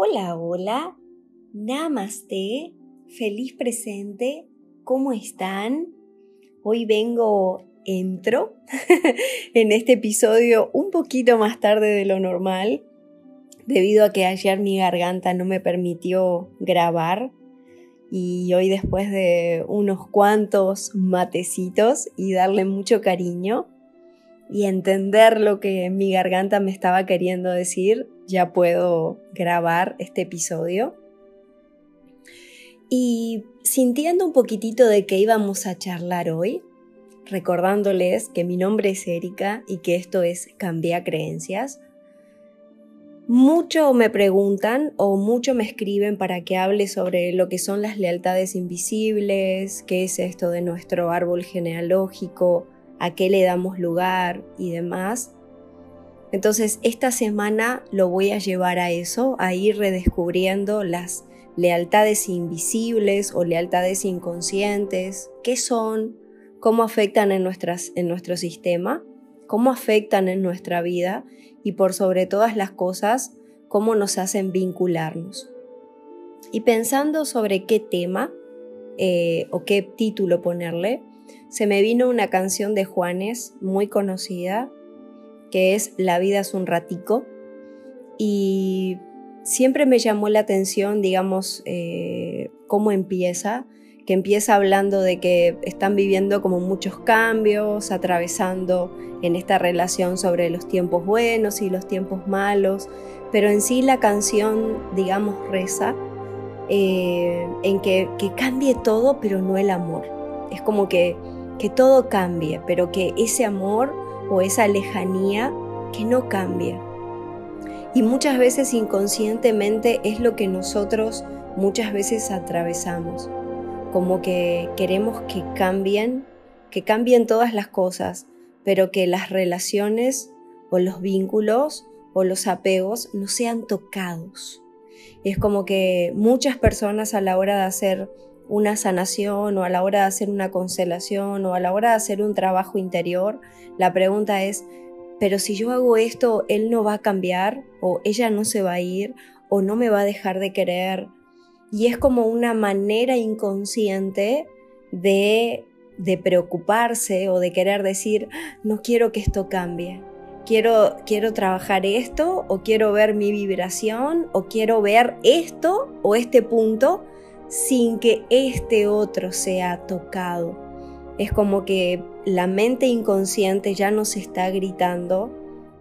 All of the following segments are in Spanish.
Hola, hola, namaste, feliz presente, ¿cómo están? Hoy vengo, entro en este episodio un poquito más tarde de lo normal, debido a que ayer mi garganta no me permitió grabar y hoy después de unos cuantos matecitos y darle mucho cariño y entender lo que mi garganta me estaba queriendo decir, ya puedo grabar este episodio. Y sintiendo un poquitito de qué íbamos a charlar hoy, recordándoles que mi nombre es Erika y que esto es Cambia Creencias, mucho me preguntan o mucho me escriben para que hable sobre lo que son las lealtades invisibles, qué es esto de nuestro árbol genealógico, a qué le damos lugar y demás. Entonces, esta semana lo voy a llevar a eso, a ir redescubriendo las lealtades invisibles o lealtades inconscientes, qué son, cómo afectan en, nuestras, en nuestro sistema, cómo afectan en nuestra vida y por sobre todas las cosas, cómo nos hacen vincularnos. Y pensando sobre qué tema eh, o qué título ponerle, se me vino una canción de Juanes muy conocida que es La vida es un ratico y siempre me llamó la atención, digamos, eh, cómo empieza, que empieza hablando de que están viviendo como muchos cambios, atravesando en esta relación sobre los tiempos buenos y los tiempos malos, pero en sí la canción, digamos, reza eh, en que, que cambie todo, pero no el amor. Es como que, que todo cambie, pero que ese amor o esa lejanía que no cambia. Y muchas veces inconscientemente es lo que nosotros muchas veces atravesamos, como que queremos que cambien, que cambien todas las cosas, pero que las relaciones o los vínculos o los apegos no sean tocados. Es como que muchas personas a la hora de hacer una sanación o a la hora de hacer una constelación o a la hora de hacer un trabajo interior, la pregunta es, pero si yo hago esto, él no va a cambiar o ella no se va a ir o no me va a dejar de querer. Y es como una manera inconsciente de, de preocuparse o de querer decir, no quiero que esto cambie. Quiero, quiero trabajar esto o quiero ver mi vibración o quiero ver esto o este punto sin que este otro sea tocado. Es como que la mente inconsciente ya nos está gritando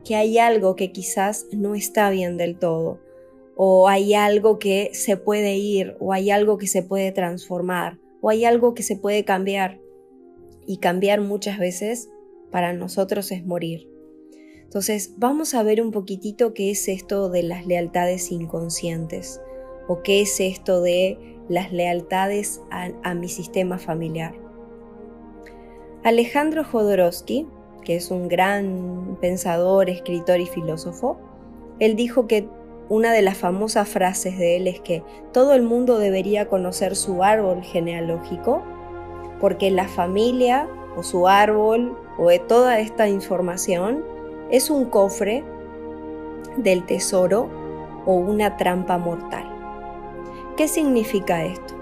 que hay algo que quizás no está bien del todo, o hay algo que se puede ir, o hay algo que se puede transformar, o hay algo que se puede cambiar. Y cambiar muchas veces para nosotros es morir. Entonces vamos a ver un poquitito qué es esto de las lealtades inconscientes, o qué es esto de las lealtades a, mi sistema familiar. Alejandro Jodorowsky, que es un gran pensador, escritor y filósofo, él dijo que una de las famosas frases de él es que todo el mundo debería conocer su árbol genealógico porque la familia o su árbol o de toda esta información es un cofre del tesoro o una trampa mortal. ¿Qué significa esto?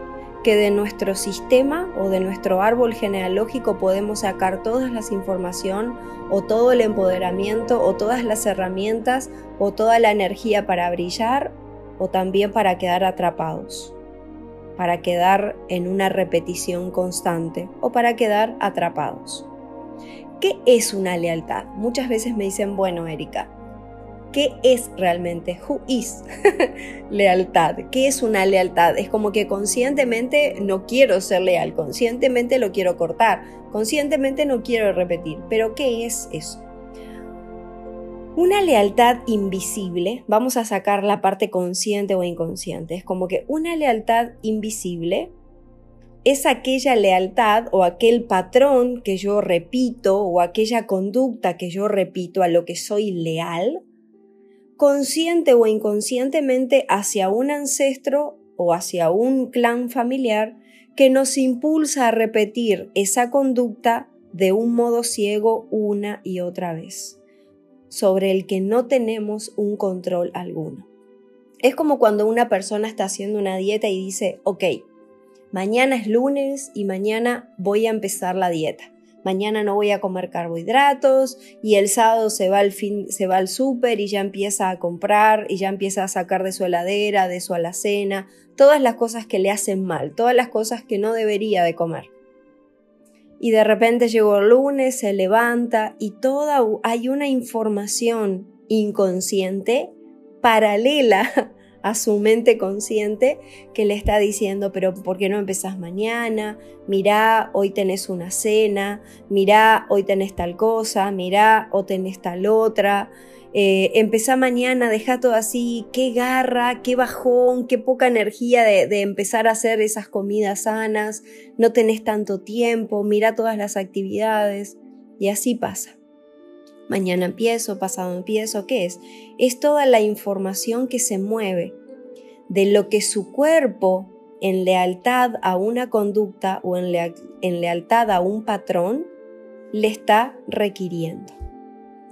Que de nuestro sistema o de nuestro árbol genealógico podemos sacar toda la información o todo el empoderamiento o todas las herramientas o toda la energía para brillar o también para quedar atrapados, para quedar en una repetición constante o para quedar atrapados. ¿Qué es una lealtad? Muchas veces me dicen, bueno, Erika, ¿Qué es realmente? Who is lealtad? ¿Qué es una lealtad? Es como que conscientemente no quiero ser leal, conscientemente lo quiero cortar, conscientemente no quiero repetir. Pero ¿qué es eso? Una lealtad invisible, vamos a sacar la parte consciente o inconsciente, es como que una lealtad invisible es aquella lealtad o aquel patrón que yo repito o aquella conducta que yo repito a lo que soy leal consciente o inconscientemente hacia un ancestro o hacia un clan familiar que nos impulsa a repetir esa conducta de un modo ciego una y otra vez, sobre el que no tenemos un control alguno. Es como cuando una persona está haciendo una dieta y dice, ok, mañana es lunes y mañana voy a empezar la dieta. Mañana no voy a comer carbohidratos y el sábado se va al fin, se va al súper y ya empieza a comprar y ya empieza a sacar de su heladera, de su alacena, todas las cosas que le hacen mal, todas las cosas que no debería de comer. Y de repente llegó el lunes, se levanta y toda hay una información inconsciente paralela a su mente consciente que le está diciendo, pero ¿por qué no empezás mañana? Mirá, hoy tenés una cena, mirá, hoy tenés tal cosa, mirá, o tenés tal otra. Eh, empezá mañana, deja todo así, qué garra, qué bajón, qué poca energía de, de, empezar a hacer esas comidas sanas, no tenés tanto tiempo, mira todas las actividades y así pasa. Mañana empiezo, pasado empiezo, ¿qué es? Es toda la información que se mueve de lo que su cuerpo en lealtad a una conducta o en, en lealtad a un patrón le está requiriendo.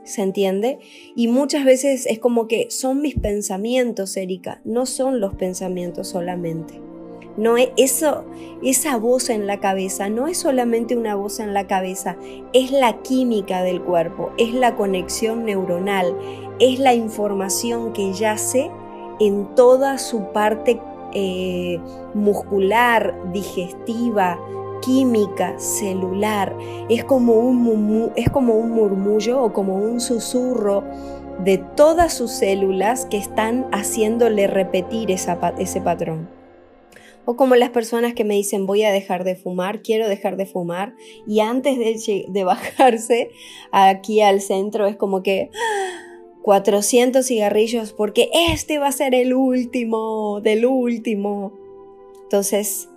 ¿Se entiende? Y muchas veces es como que son mis pensamientos, Erika, no son los pensamientos solamente. No es eso, esa voz en la cabeza no es solamente una voz en la cabeza, es la química del cuerpo, es la conexión neuronal, es la información que yace en toda su parte eh, muscular, digestiva, química, celular. Es como, un es como un murmullo o como un susurro de todas sus células que están haciéndole repetir ese patrón. O como las personas que me dicen voy a dejar de fumar, quiero dejar de fumar, y antes de, bajarse aquí al centro es como que 400 ¡ah! cigarrillos porque este va a ser el último, del último. Entonces,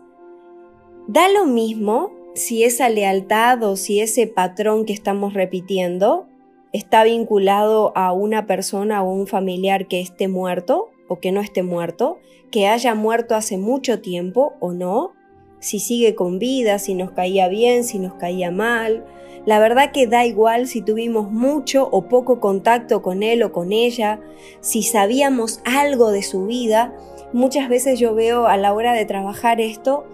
da lo mismo si esa lealtad o si ese patrón que estamos repitiendo está vinculado a una persona o un familiar que esté muerto o que no esté muerto, que haya muerto hace mucho tiempo o no, si sigue con vida, si nos caía bien, si nos caía mal. La verdad que da igual si tuvimos mucho o poco contacto con él o con ella, si sabíamos algo de su vida. Muchas veces yo veo a la hora de trabajar esto,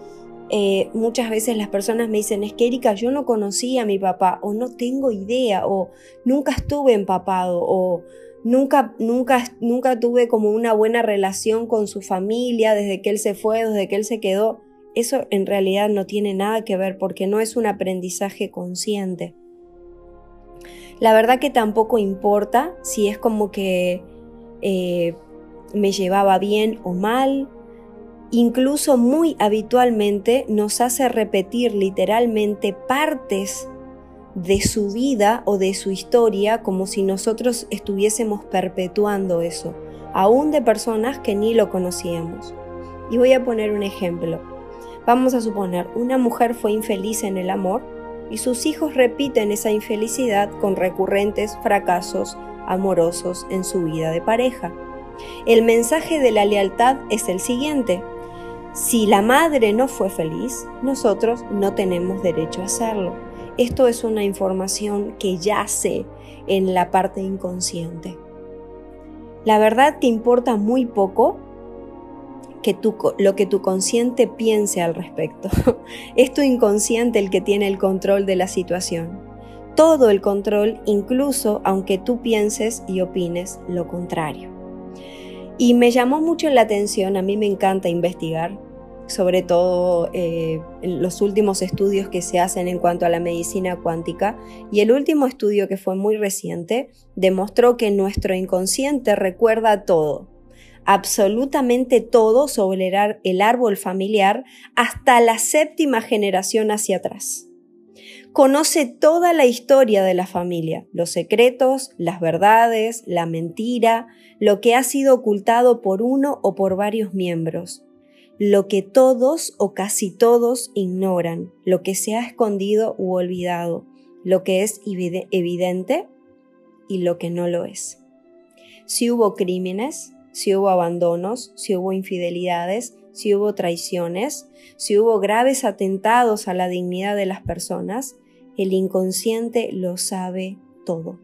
eh, muchas veces las personas me dicen, es que Erika, yo no conocí a mi papá, o no tengo idea, o nunca estuve empapado, o Nunca, nunca, nunca tuve como una buena relación con su familia desde que él se fue, desde que él se quedó. Eso en realidad no tiene nada que ver porque no es un aprendizaje consciente. La verdad que tampoco importa si es como que eh, me llevaba bien o mal. Incluso muy habitualmente nos hace repetir literalmente partes de su vida o de su historia como si nosotros estuviésemos perpetuando eso, aún de personas que ni lo conocíamos. Y voy a poner un ejemplo. Vamos a suponer, una mujer fue infeliz en el amor y sus hijos repiten esa infelicidad con recurrentes fracasos amorosos en su vida de pareja. El mensaje de la lealtad es el siguiente. Si la madre no fue feliz, nosotros no tenemos derecho a hacerlo. Esto es una información que yace en la parte inconsciente. La verdad que importa muy poco que lo que tu consciente piense al respecto. es tu inconsciente el que tiene el control de la situación. Todo el control, incluso aunque tú pienses y opines lo contrario. Y me llamó mucho la atención, a mí me encanta investigar, sobre todo eh, los últimos estudios que se hacen en cuanto a la medicina cuántica. Y el último estudio que fue muy reciente demostró que nuestro inconsciente recuerda todo, absolutamente todo sobre el árbol familiar hasta la séptima generación hacia atrás. Conoce toda la historia de la familia, los secretos, las verdades, la mentira, lo que ha sido ocultado por uno o por varios miembros lo que todos o casi todos ignoran, lo que se ha escondido u olvidado, lo que es evidente y lo que no lo es. Si hubo crímenes, si hubo abandonos, si hubo infidelidades, si hubo traiciones, si hubo graves atentados a la dignidad de las personas, el inconsciente lo sabe todo.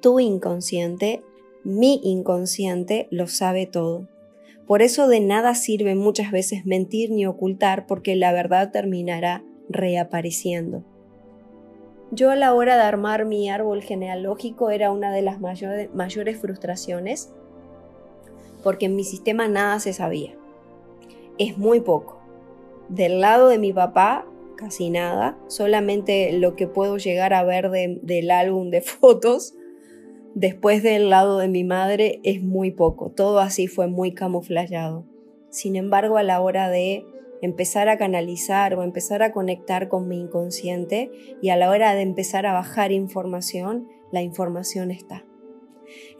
Tu inconsciente mi inconsciente lo sabe todo. Por eso de nada sirve muchas veces mentir ni ocultar porque la verdad terminará reapareciendo. Yo a la hora de armar mi árbol genealógico era una de las mayores frustraciones porque en mi sistema nada se sabía. Es muy poco. Del lado de mi papá, casi nada. Solamente lo que puedo llegar a ver del álbum de fotos Después del lado de mi madre es muy poco, todo así fue muy camuflado. Sin embargo, a la hora de empezar a canalizar o empezar a conectar con mi inconsciente y a la hora de empezar a bajar información, la información está.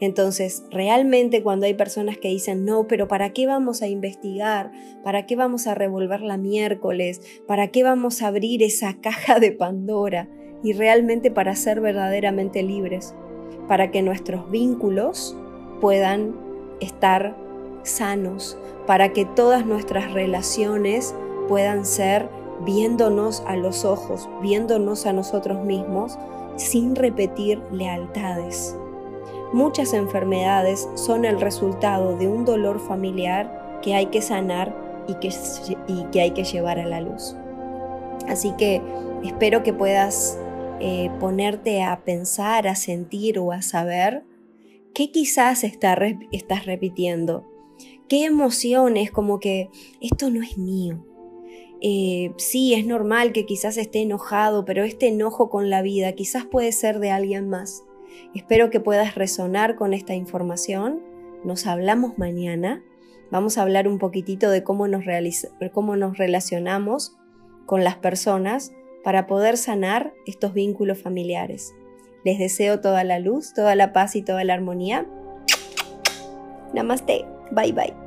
Entonces, realmente cuando hay personas que dicen, no, pero ¿para qué vamos a investigar? ¿Para qué vamos a revolver la miércoles? ¿Para qué vamos a abrir esa caja de Pandora? Y realmente para ser verdaderamente libres para que nuestros vínculos puedan estar sanos, para que todas nuestras relaciones puedan ser viéndonos a los ojos, viéndonos a nosotros mismos, sin repetir lealtades. Muchas enfermedades son el resultado de un dolor familiar que hay que sanar y que, y que hay que llevar a la luz. Así que espero que puedas eh, ponerte a pensar, a sentir o a saber qué quizás estás repitiendo. ¿Qué emociones como que esto no es mío? Eh, sí, es normal que quizás esté enojado, pero este enojo con la vida quizás puede ser de alguien más. Espero que puedas resonar con esta información. Nos hablamos mañana. Vamos a hablar un poquitito de cómo nos, cómo nos relacionamos con las personas para poder sanar estos vínculos familiares. Les deseo toda la luz, toda la paz y toda la armonía. Namaste. Bye bye.